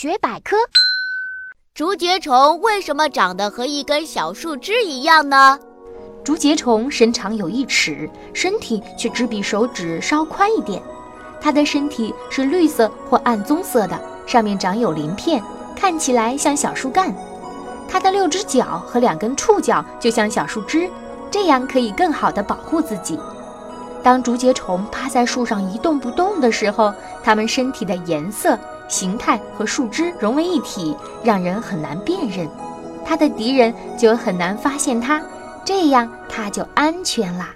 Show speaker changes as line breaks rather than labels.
学百科：
竹节虫为什么长得和一根小树枝一样呢？
竹节虫身长有一尺，身体却只比手指稍宽一点。它的身体是绿色或暗棕色的，上面长有鳞片，看起来像小树干。它的六只脚和两根触角就像小树枝，这样可以更好地保护自己。当竹节虫趴在树上一动不动的时候，它们身体的颜色、形态和树枝融为一体，让人很难辨认。它的敌人就很难发现它，这样它就安全啦。